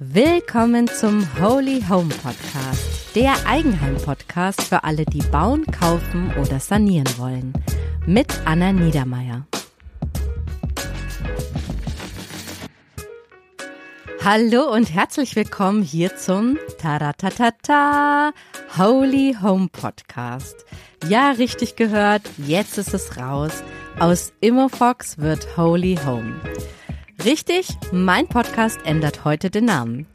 Willkommen zum Holy Home Podcast, der Eigenheim-Podcast für alle, die bauen, kaufen oder sanieren wollen. Mit Anna Niedermeier. Hallo und herzlich willkommen hier zum Taratatata Holy Home Podcast. Ja, richtig gehört, jetzt ist es raus. Aus Immofox wird Holy Home. Richtig, mein Podcast ändert heute den Namen.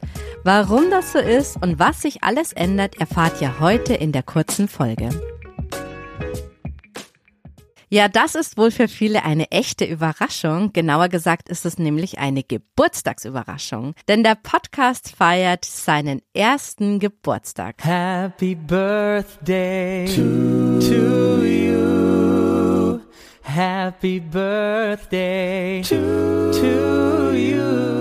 Warum das so ist und was sich alles ändert, erfahrt ihr heute in der kurzen Folge. Ja, das ist wohl für viele eine echte Überraschung. Genauer gesagt ist es nämlich eine Geburtstagsüberraschung. Denn der Podcast feiert seinen ersten Geburtstag. Happy Birthday to, to you. Happy Birthday to, to you.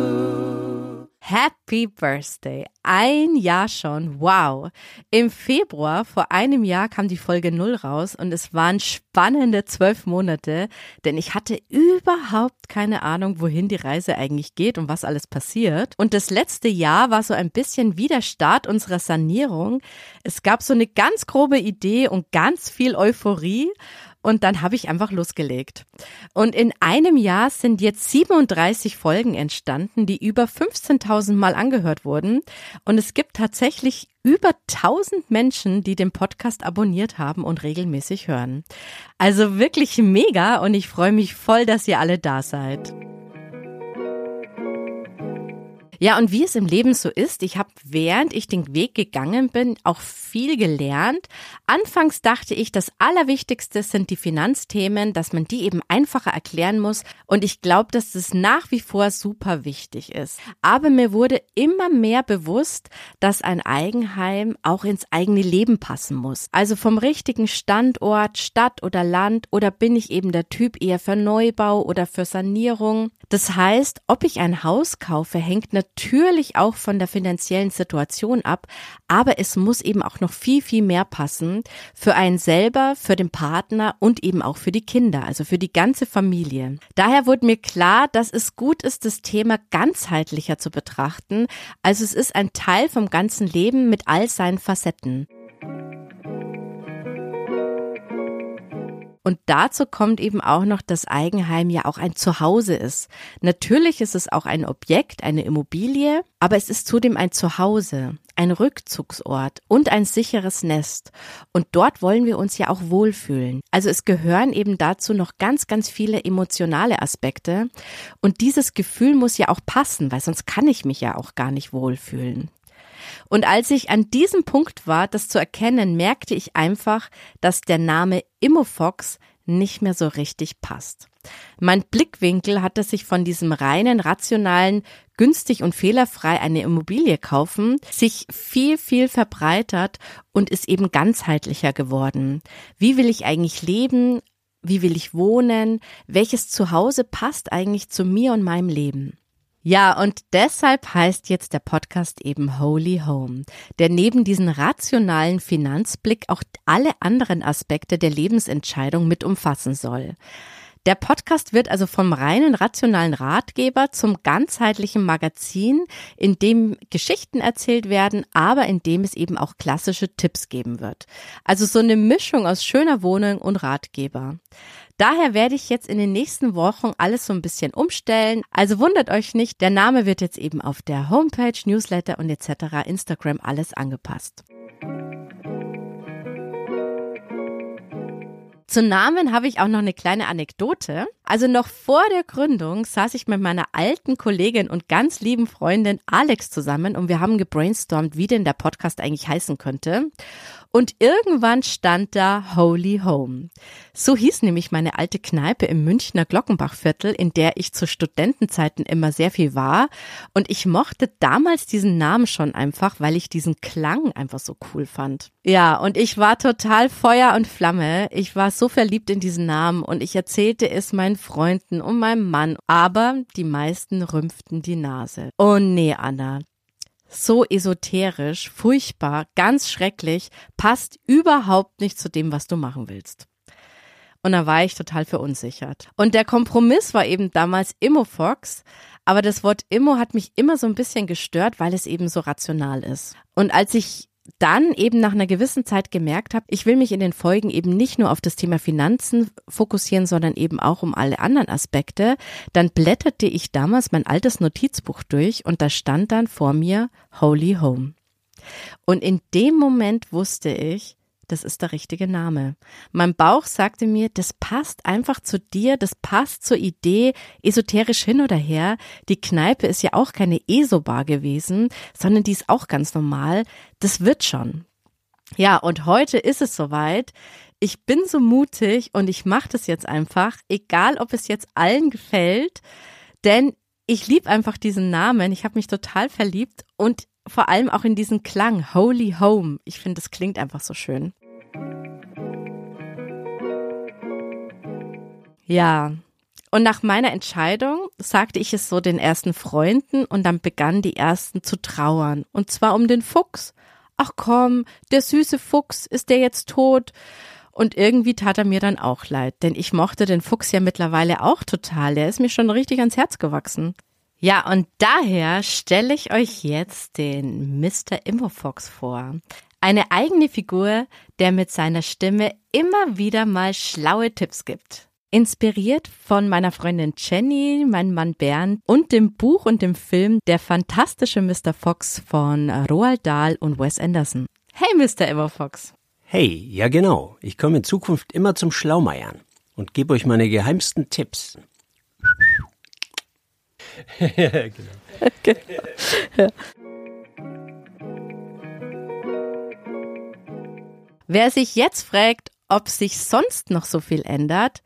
Happy Birthday. Ein Jahr schon. Wow. Im Februar vor einem Jahr kam die Folge null raus und es waren spannende zwölf Monate, denn ich hatte überhaupt keine Ahnung, wohin die Reise eigentlich geht und was alles passiert. Und das letzte Jahr war so ein bisschen wie der Start unserer Sanierung. Es gab so eine ganz grobe Idee und ganz viel Euphorie und dann habe ich einfach losgelegt. Und in einem Jahr sind jetzt 37 Folgen entstanden, die über 15.000 Mal angehört wurden. Und es gibt tatsächlich über 1000 Menschen, die den Podcast abonniert haben und regelmäßig hören. Also wirklich mega und ich freue mich voll, dass ihr alle da seid. Ja, und wie es im Leben so ist, ich habe, während ich den Weg gegangen bin, auch viel gelernt. Anfangs dachte ich, das Allerwichtigste sind die Finanzthemen, dass man die eben einfacher erklären muss. Und ich glaube, dass das nach wie vor super wichtig ist. Aber mir wurde immer mehr bewusst, dass ein Eigenheim auch ins eigene Leben passen muss. Also vom richtigen Standort, Stadt oder Land oder bin ich eben der Typ eher für Neubau oder für Sanierung. Das heißt, ob ich ein Haus kaufe, hängt natürlich natürlich auch von der finanziellen Situation ab, aber es muss eben auch noch viel, viel mehr passen für einen selber, für den Partner und eben auch für die Kinder, also für die ganze Familie. Daher wurde mir klar, dass es gut ist, das Thema ganzheitlicher zu betrachten. Also es ist ein Teil vom ganzen Leben mit all seinen Facetten. Und dazu kommt eben auch noch, dass Eigenheim ja auch ein Zuhause ist. Natürlich ist es auch ein Objekt, eine Immobilie, aber es ist zudem ein Zuhause, ein Rückzugsort und ein sicheres Nest. Und dort wollen wir uns ja auch wohlfühlen. Also es gehören eben dazu noch ganz, ganz viele emotionale Aspekte. Und dieses Gefühl muss ja auch passen, weil sonst kann ich mich ja auch gar nicht wohlfühlen. Und als ich an diesem Punkt war, das zu erkennen, merkte ich einfach, dass der Name Immofox nicht mehr so richtig passt. Mein Blickwinkel hatte sich von diesem reinen, rationalen, günstig und fehlerfrei eine Immobilie kaufen, sich viel, viel verbreitert und ist eben ganzheitlicher geworden. Wie will ich eigentlich leben? Wie will ich wohnen? Welches Zuhause passt eigentlich zu mir und meinem Leben? Ja, und deshalb heißt jetzt der Podcast eben Holy Home, der neben diesen rationalen Finanzblick auch alle anderen Aspekte der Lebensentscheidung mit umfassen soll. Der Podcast wird also vom reinen rationalen Ratgeber zum ganzheitlichen Magazin, in dem Geschichten erzählt werden, aber in dem es eben auch klassische Tipps geben wird. Also so eine Mischung aus schöner Wohnung und Ratgeber. Daher werde ich jetzt in den nächsten Wochen alles so ein bisschen umstellen. Also wundert euch nicht, der Name wird jetzt eben auf der Homepage, Newsletter und etc. Instagram alles angepasst. Zum Namen habe ich auch noch eine kleine Anekdote. Also noch vor der Gründung saß ich mit meiner alten Kollegin und ganz lieben Freundin Alex zusammen und wir haben gebrainstormt, wie denn der Podcast eigentlich heißen könnte. Und irgendwann stand da Holy Home. So hieß nämlich meine alte Kneipe im Münchner Glockenbachviertel, in der ich zu Studentenzeiten immer sehr viel war. Und ich mochte damals diesen Namen schon einfach, weil ich diesen Klang einfach so cool fand. Ja, und ich war total Feuer und Flamme. Ich war so verliebt in diesen Namen und ich erzählte es meinen Freunden und meinem Mann. Aber die meisten rümpften die Nase. Oh nee, Anna, so esoterisch, furchtbar, ganz schrecklich, passt überhaupt nicht zu dem, was du machen willst. Und da war ich total verunsichert. Und der Kompromiss war eben damals Immofox. Aber das Wort Immo hat mich immer so ein bisschen gestört, weil es eben so rational ist. Und als ich dann eben nach einer gewissen Zeit gemerkt habe, ich will mich in den Folgen eben nicht nur auf das Thema Finanzen fokussieren, sondern eben auch um alle anderen Aspekte, dann blätterte ich damals mein altes Notizbuch durch und da stand dann vor mir Holy Home. Und in dem Moment wusste ich, das ist der richtige Name. Mein Bauch sagte mir, das passt einfach zu dir, das passt zur Idee, esoterisch hin oder her. Die Kneipe ist ja auch keine ESO-Bar gewesen, sondern die ist auch ganz normal. Das wird schon. Ja, und heute ist es soweit. Ich bin so mutig und ich mache das jetzt einfach, egal ob es jetzt allen gefällt, denn ich liebe einfach diesen Namen. Ich habe mich total verliebt und vor allem auch in diesen Klang, Holy Home. Ich finde, das klingt einfach so schön. Ja. Und nach meiner Entscheidung sagte ich es so den ersten Freunden und dann begannen die ersten zu trauern. Und zwar um den Fuchs. Ach komm, der süße Fuchs, ist der jetzt tot? Und irgendwie tat er mir dann auch leid, denn ich mochte den Fuchs ja mittlerweile auch total. Der ist mir schon richtig ans Herz gewachsen. Ja, und daher stelle ich euch jetzt den Mr. Immofox vor. Eine eigene Figur, der mit seiner Stimme immer wieder mal schlaue Tipps gibt. Inspiriert von meiner Freundin Jenny, meinem Mann Bernd und dem Buch und dem Film Der fantastische Mr. Fox von Roald Dahl und Wes Anderson. Hey, Mr. Immofox. Hey, ja genau. Ich komme in Zukunft immer zum Schlaumeiern und gebe euch meine geheimsten Tipps. genau. genau. Ja. Wer sich jetzt fragt, ob sich sonst noch so viel ändert,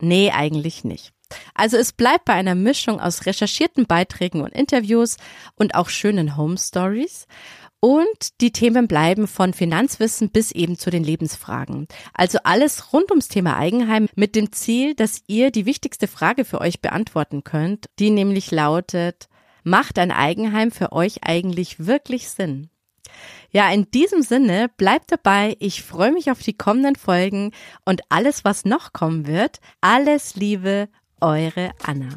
nee, eigentlich nicht. Also es bleibt bei einer Mischung aus recherchierten Beiträgen und Interviews und auch schönen Home Stories. Und die Themen bleiben von Finanzwissen bis eben zu den Lebensfragen. Also alles rund ums Thema Eigenheim mit dem Ziel, dass ihr die wichtigste Frage für euch beantworten könnt, die nämlich lautet, macht ein Eigenheim für euch eigentlich wirklich Sinn? Ja, in diesem Sinne, bleibt dabei. Ich freue mich auf die kommenden Folgen und alles, was noch kommen wird. Alles Liebe, eure Anna.